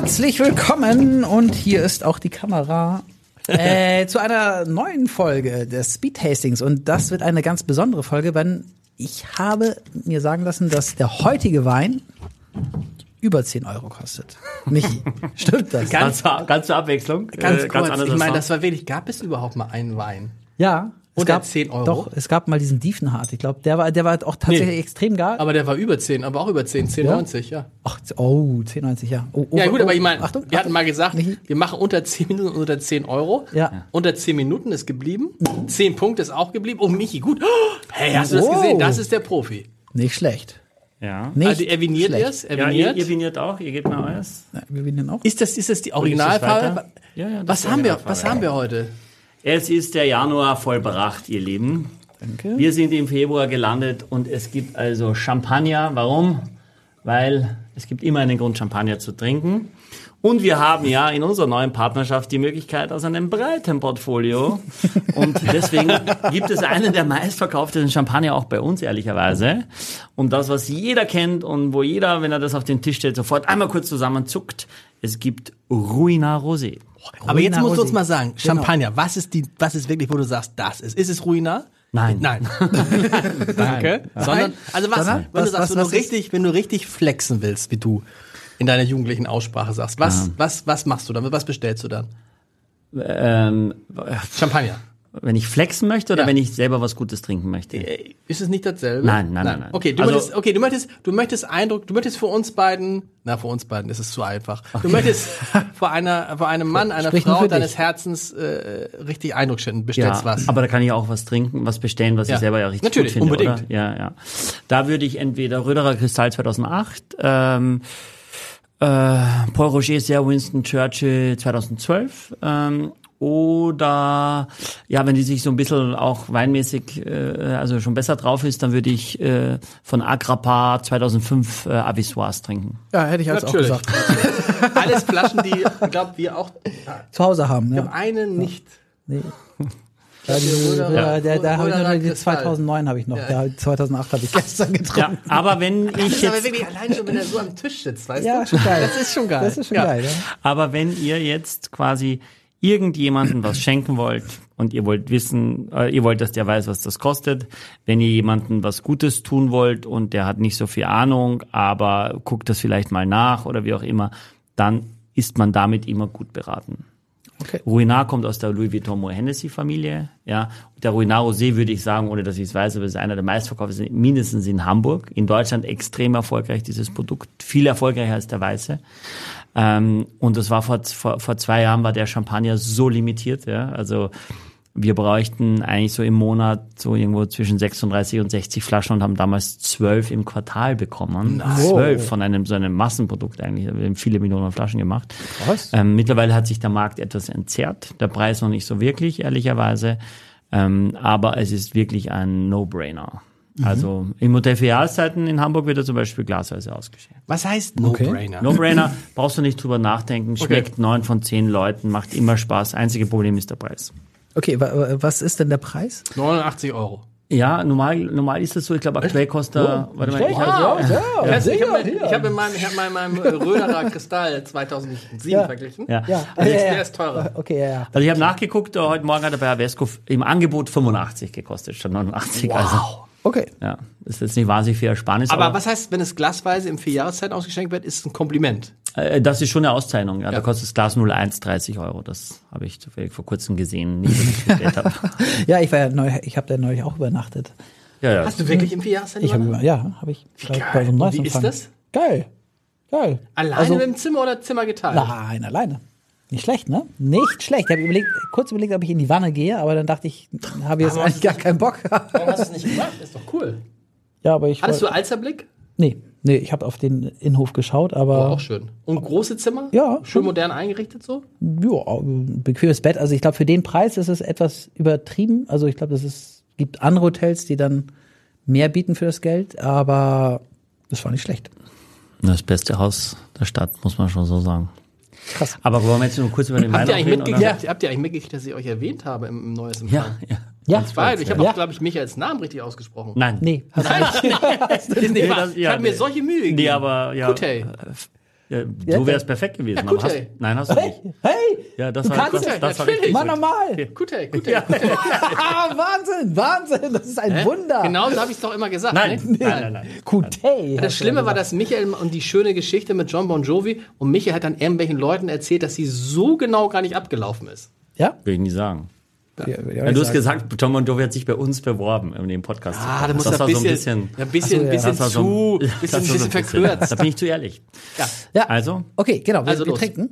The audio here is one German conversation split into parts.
Herzlich willkommen und hier ist auch die Kamera äh, zu einer neuen Folge des Speed Tastings und das wird eine ganz besondere Folge, weil ich habe mir sagen lassen, dass der heutige Wein über 10 Euro kostet. Michi, stimmt das? Ganz, ganz zur Abwechslung. Ganz äh, kurz, anders ich meine, das war wirklich, gab es überhaupt mal einen Wein? Ja. Es Unter gab 10 Euro? Doch, es gab mal diesen Diefenhardt. Ich glaube, der war, der war auch tatsächlich Nee. extrem geil. Aber der war über 10, aber auch über 10, 10,90, ja. Ach, oh, 10,90, ja. Oh, oh, Ja gut, oh, aber ich meine, Achtung, wir hatten mal gesagt, wir machen unter 10 Minuten unter 10 Euro. Ja. Unter 10 Minuten ist geblieben. 10 Punkte ist auch geblieben. Oh, Michi, gut. Hey, hast du das Oh. gesehen? Das ist der Profi. Nicht schlecht. Ja. Nicht Also er viniert erst, er ja, ihr, viniert. ihr viniert auch, ihr gebt mir euers. Ja, wir gewinnen auch. ist, das, ist das die Originalfarbe? Ja, ja, das was haben wir, Originalfarbe. was haben wir heute? Es ist der Januar vollbracht, ihr Lieben. Danke. Wir sind im Februar gelandet und es gibt also Champagner. Warum? Weil es gibt immer einen Grund, Champagner zu trinken. Und wir haben ja in unserer neuen Partnerschaft die Möglichkeit aus einem breiten Portfolio. Und deswegen gibt es einen der meistverkauftesten Champagner auch bei uns, ehrlicherweise. Und das, was jeder kennt und wo jeder, wenn er das auf den Tisch stellt, sofort einmal kurz zusammenzuckt. Es gibt Ruina Rosé. Aber jetzt musst du uns mal sagen, Champagner, was ist die, was ist wirklich, wo du sagst, das ist? Ist es Ruinar? Nein. Nein. Danke. Sondern, also was, Sondern? wenn Was- du sagst, was- wenn du ist- richtig, wenn du richtig flexen willst, wie du in deiner jugendlichen Aussprache sagst, was, was, was machst du dann? Was bestellst du dann? Ähm, Champagner. Wenn ich flexen möchte oder Ja. wenn ich selber was Gutes trinken möchte? Äh, Ist es nicht dasselbe? Nein, nein, nein, nein. Okay, du Also- möchtest, okay, du möchtest, du möchtest Eindruck, du möchtest für uns beiden, na, für uns beiden ist es zu einfach. Du möchtest vor einer, vor einem Mann, einer Sprich Frau deines dich. Herzens äh, richtig Eindruck schinden. Ja, Bestellst was. aber da kann ich auch was trinken, was bestellen, was Ja. ich selber ja richtig Natürlich, gut finde, unbedingt. oder? Ja, ja. Da würde ich entweder Röderer Kristall 2008, ähm, äh, Paul Roger Sir Winston Churchill 2012, ähm, oder ja, wenn die sich so ein bisschen auch weinmäßig, äh, also schon besser drauf ist, dann würde ich äh, von Agrapar 2005 äh, Avisoise trinken. Ja, hätte ich als auch gesagt. Alles Flaschen, die, ich glaube, wir auch, Zu Hause haben, ich ja. glaube, eine nicht. Nee. Ja, die, ja, der, da habe ich noch die Kristall. 2009 habe ich noch. Ja. Der 2008 habe ich gestern Ja, getrunken. aber wenn ich Das ist aber jetzt wirklich allein schon, wenn er so am Tisch sitzt, weißt Ja, du? schon geil. Das ist schon geil. Das ist schon Ja. geil, ja. Aber wenn ihr jetzt quasi irgendjemanden was schenken wollt und ihr wollt wissen, äh, ihr wollt, dass der weiß, was das kostet, wenn ihr jemanden was Gutes tun wollt und der hat nicht so viel Ahnung, aber guckt das vielleicht mal nach oder wie auch immer, dann ist man damit immer gut beraten. Okay. Ruinar kommt aus der Louis Vuitton Moët Hennessy Familie, ja. Der Ruinar Rosé würde ich sagen, ohne dass ich es weiß, aber es ist einer der meistverkauften, mindestens in Hamburg. In Deutschland extrem erfolgreich, dieses Produkt. Viel erfolgreicher als der Weiße. Ähm, und das war vor, vor, vor zwei Jahren war der Champagner so limitiert, ja. Also, wir bräuchten eigentlich so im Monat so irgendwo zwischen 36 und 60 Flaschen und haben damals zwölf im Quartal bekommen. Zwölf von einem so einem Massenprodukt eigentlich. Wir haben viele Millionen Flaschen gemacht. Krass. Ähm, mittlerweile hat sich der Markt etwas entzerrt. Der Preis noch nicht so wirklich, ehrlicherweise. Ähm, aber es ist wirklich ein No-Brainer. Also im Hotel für Jahreszeiten in Hamburg wird er zum Beispiel glasweise ausgeschenkt. Was heißt No-Brainer? No-Brainer, brauchst du nicht drüber nachdenken, schmeckt neun von zehn Leuten, macht immer Spaß. Einzige Problem ist der Preis. Okay, wa- wa- was ist denn der Preis? 89 Euro. Ja, normal, normal ist es so. Ich glaube, aktuell kostet er, warte mal, ich hab, Ja, ich habe ich hab in meinem, ich hab mal in meinem äh, Röderer Kristall 2007 Ja. verglichen. ja. Ja, Also ja, ja. der ist teurer. Okay, ja, ja. Also ich habe nachgeguckt, äh, heute Morgen hat er bei Avesco im Angebot 85 gekostet, statt 89. Also, Okay. ja, ist jetzt nicht wahnsinnig viel Ersparnis. Aber was heißt, wenn es glasweise im Vierjahreszeit ausgeschenkt wird, ist es ein Kompliment. Äh, das ist schon eine Auszeichnung. Ja, Da kostet das Glas 01 30 Euro. Das habe ich zufällig vor kurzem gesehen, nicht, ich. Ja, ich war ja neu, ich habe da neulich auch übernachtet. Ja, ja. Hast du wirklich im Vierjahreszeit Ich habe übernachtet? ja, habe ich bei, bei so einem wie ist das? Geil. Geil. Alleine Also- im Zimmer oder Zimmer geteilt? Nein, alleine. Nicht schlecht, ne? Nicht schlecht. Ich habe überlegt, kurz überlegt, ob ich in die Wanne gehe, aber dann dachte ich, habe jetzt eigentlich gar keinen Bock. Warum hast du es nicht gemacht? Ist doch cool. ja, aber ich Hattest du Alzerblick? Nee, nee, ich habe auf den Innenhof geschaut, Oh, aber auch schön. Und große Zimmer? Ja, Schön modern eingerichtet so? ja, bequemes Bett. Also ich glaube, für den Preis ist es etwas übertrieben. Also ich glaube, das ist gibt andere Hotels, die dann mehr bieten für das Geld, aber das war nicht schlecht. Das beste Haus der Stadt, muss man schon so sagen. Krass. Aber wollen wir jetzt nur kurz über den Habt ihr, eigentlich reden? mitgekriegt, oder? habt, ihr eigentlich mitgekriegt, dass ich euch erwähnt habe im, im Neues Ja, Empfang? ja. Ja, war, ich habe Ja. auch, glaube ich, Michaels Namen richtig ausgesprochen. Nein. nee, nicht wahr. das- ich ja, habe mir solche Mühe gegeben. Nee, aber ja. Gut, hey. Ja, du wärst perfekt gewesen. aber gut, hast, nein, hast du nicht. Hey, Ja, das Du war, kannst das, ja, das war natürlich. richtig. mach nochmal. Gut, ey, gut, ey. Ah, Wahnsinn, Wahnsinn, das ist ein Wunder. Genau so habe ich es doch immer gesagt. Nein, Ne? nein, nein, nein. Kutey. Das Schlimme war, dass Michael und die schöne Geschichte mit John Bon Jovi und Michael hat dann irgendwelchen Leuten erzählt, dass sie so genau gar nicht abgelaufen ist. Ja? Will ich nie sagen. Auch Ja, nicht du hast sagen. gesagt, Tom Jovi hat sich bei uns beworben in dem Podcast. Ah, da muss das er war ein so bisschen, ein bisschen, ein bisschen, so, ja. bisschen zu, so bisschen, so bisschen ein verkürzt. Da bin ich zu ehrlich. Ja. Also, Okay, genau, wir, Also wir los. trinken.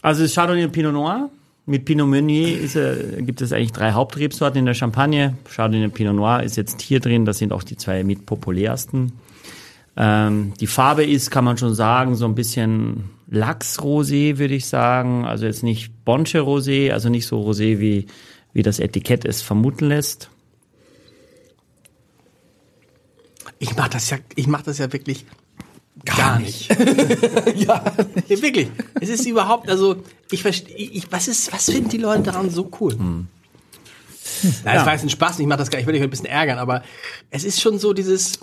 Also es Chardonnay und Pinot Noir. Mit Pinot Meunier ist, äh, gibt es eigentlich drei Hauptrebsorten in der Champagne. Chardonnay und Pinot Noir ist jetzt hier drin. Das sind auch die zwei mit populärsten. Ähm, die Farbe ist, kann man schon sagen, so ein bisschen Lachsrosé, würde ich sagen. Also jetzt nicht Bonche Rosé, also nicht so Rosé, wie, wie das Etikett es vermuten lässt. Ich mach das ja, ich mach das ja wirklich gar, nicht. ja. wirklich. Es ist überhaupt, also ich verstehe, was ist, was finden die Leute daran so cool? Hm. Na, das war jetzt ein Spaß, ich mach das gar nicht, ich will dich ein bisschen ärgern, aber es ist schon so dieses,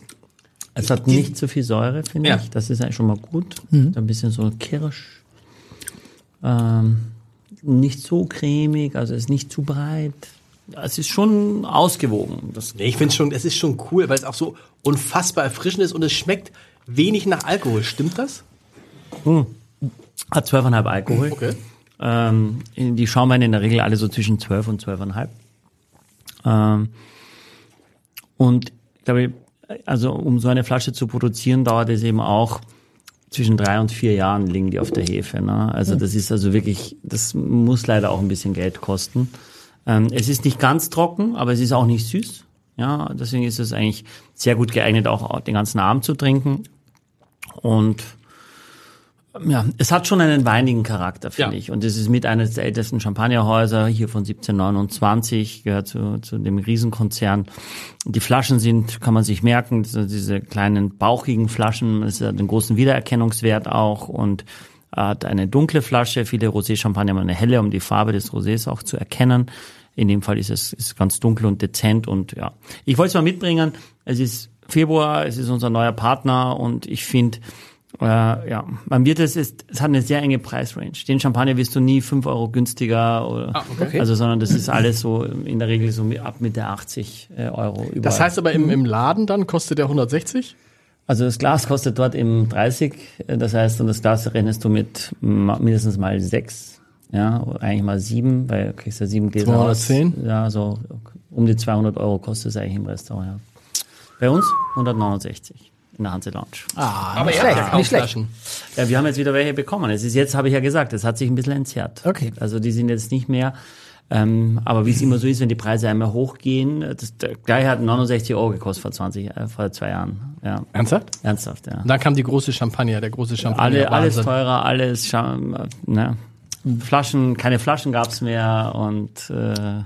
Es hat nicht zu viel Säure, finde Ja. ich. Das ist eigentlich schon mal gut. Ein bisschen so Kirsch. Ähm, nicht so cremig, also es ist nicht zu breit. Es ist schon ausgewogen. Das, nee, ich finde schon, es ist schon cool, weil es auch so unfassbar erfrischend ist und es schmeckt wenig nach Alkohol. Stimmt das? hat 12,5 Alkohol. Okay. Ähm, die Schaumweine in der Regel alle so zwischen 12 und 12,5. Ähm, und ich glaube, also um so eine Flasche zu produzieren, dauert es eben auch zwischen drei und vier Jahren liegen die auf der Hefe. Ne? Also das ist also wirklich, das muss leider auch ein bisschen Geld kosten. Ähm, es ist nicht ganz trocken, aber es ist auch nicht süß. Ja, deswegen ist es eigentlich sehr gut geeignet, auch den ganzen Abend zu trinken. Und ja, es hat schon einen weinigen Charakter, finde Ja. ich. Und es ist mit eines der ältesten Champagnerhäuser hier von 1729, gehört zu, zu dem Riesenkonzern. Die Flaschen sind, kann man sich merken, diese kleinen bauchigen Flaschen, es hat einen großen Wiedererkennungswert auch und hat eine dunkle Flasche. Viele Rosé-Champagner haben eine helle, um die Farbe des Rosés auch zu erkennen. In dem Fall ist es ist ganz dunkel und dezent und ja. Ich wollte es mal mitbringen. Es ist Februar, es ist unser neuer Partner und ich finde, äh, ja, man wird es, ist, es hat eine sehr enge Preisrange. Den Champagner wirst du nie fünf Euro günstiger oder, Ah, okay. also, sondern das ist alles so in der Regel so ab mit der 80 äh, Euro. Überall. Das heißt aber im, im Laden dann kostet der 160? Also das Glas kostet dort im 30, äh, das heißt, und das Glas rechnest du mit mindestens mal sechs, ja, oder eigentlich mal sieben, weil du kriegst ja sieben Gläser 210? raus. Ja, so um die 200 Euro kostet es eigentlich im Restaurant, ja. Bei uns 169 in der Hanse Lounge. Ah, nicht schlecht, nicht schlecht. Ja, wir haben jetzt wieder welche bekommen. Es ist jetzt, habe ich ja gesagt, es hat sich ein bisschen entzerrt. Okay. Also die sind jetzt nicht mehr, ähm, aber wie es immer so ist, wenn die Preise einmal hochgehen, das, der gleiche hat 69 Euro gekostet vor 20, äh, vor zwei Jahren. Ja, Ernsthaft? ernsthaft, ja. Dann kam die große Champagner, der große Champagner. Alle, alles teurer, alles, ne? Flaschen, keine Flaschen gab's mehr und äh, ja.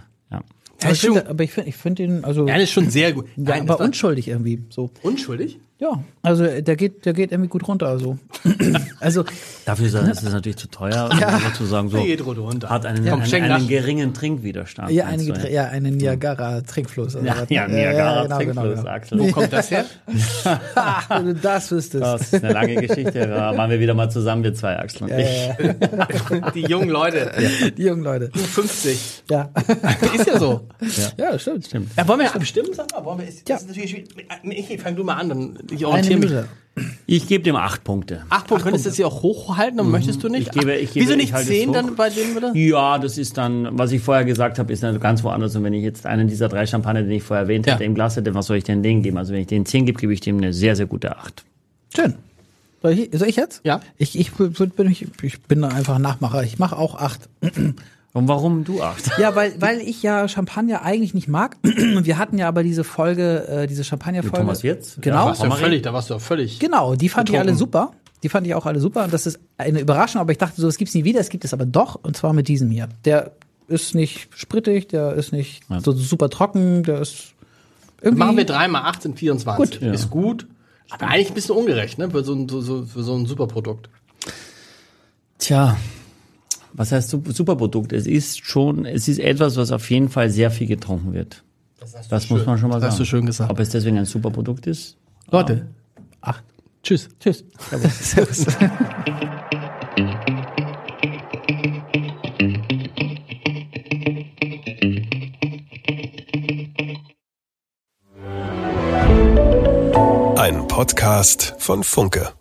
Aber ich finde, aber ich finde, ihn, also, der ist schon sehr gut. ja, Nein, aber das war- unschuldig irgendwie, so. unschuldig? Ja, also, der geht, der geht irgendwie gut runter, also. also, Dafür ist es natürlich zu teuer, um einfach zu sagen, so Der geht runter. hat einen, Komm, einen, einen geringen Trinkwiderstand. ja, einige, du, ja, einen Niagara-Trinkfluss. oder Ja, ja, ne? Niagara genau, Trinkfluss, genau, genau. Axel. Wo kommt das her? Wenn du das wüsstest. Das ist eine lange Geschichte. Da waren wir wieder mal zusammen, wir zwei, Axel und Ja, ich. ja, ja. Die jungen Leute. Die jungen Leute. 50. Ja. Ist ja so. Ja, stimmt. Stimmt. Ja, wollen wir abstimmen? Sag mal, wollen wir, ist, Ja. das ist natürlich schwierig. Michi, fang du mal an, dann ich orientiere mich. Ich gebe dem acht Punkte. Acht Punkte, könntest du das hier auch hochhalten, aber möchtest du nicht? Ich gebe- ich gebe- Wieso ich nicht zehn dann bei dem wieder? Ja, das ist dann, was ich vorher gesagt habe, ist dann ganz woanders. Und wenn ich jetzt einen dieser drei Champagner, den ich vorher erwähnt Ja. hatte, im Glas hätte, was soll ich denn denen geben? Also wenn ich denen 10 gebe, gebe ich dem eine sehr, sehr gute 8. Schön. Soll ich, soll ich jetzt? Ja. Ich, ich, bin, ich, ich bin einfach Nachmacher. Ich mache auch acht. Und warum du 8? Ja, weil, weil ich ja Champagner eigentlich nicht mag. Wir hatten ja aber diese Folge, äh, diese Champagner-Folge. Thomas Wirtz? Genau. Da warst du ja völlig, da warst du ja völlig. Genau, die fand ich Betrunken. alle super. Die fand ich auch alle super. Und das ist eine Überraschung, aber ich dachte so, das gibt's nie wieder, es gibt es aber doch, und zwar mit diesem hier. Der ist nicht sprittig, der ist nicht so super trocken, der ist irgendwie. Machen wir drei mal acht sind 24. Gut. Ist gut. Aber eigentlich ein bisschen ungerecht, ne? Für so ein, so, so, für so ein Superprodukt. Tja, was heißt Superprodukt? Es ist schon, es ist etwas, was auf jeden Fall sehr viel getrunken wird. Das, das muss schön. man schon mal das sagen. Hast du schön gesagt. Ob es deswegen ein Superprodukt ist? Leute, acht. Tschüss. Tschüss. Servus. Ein Podcast von Funke.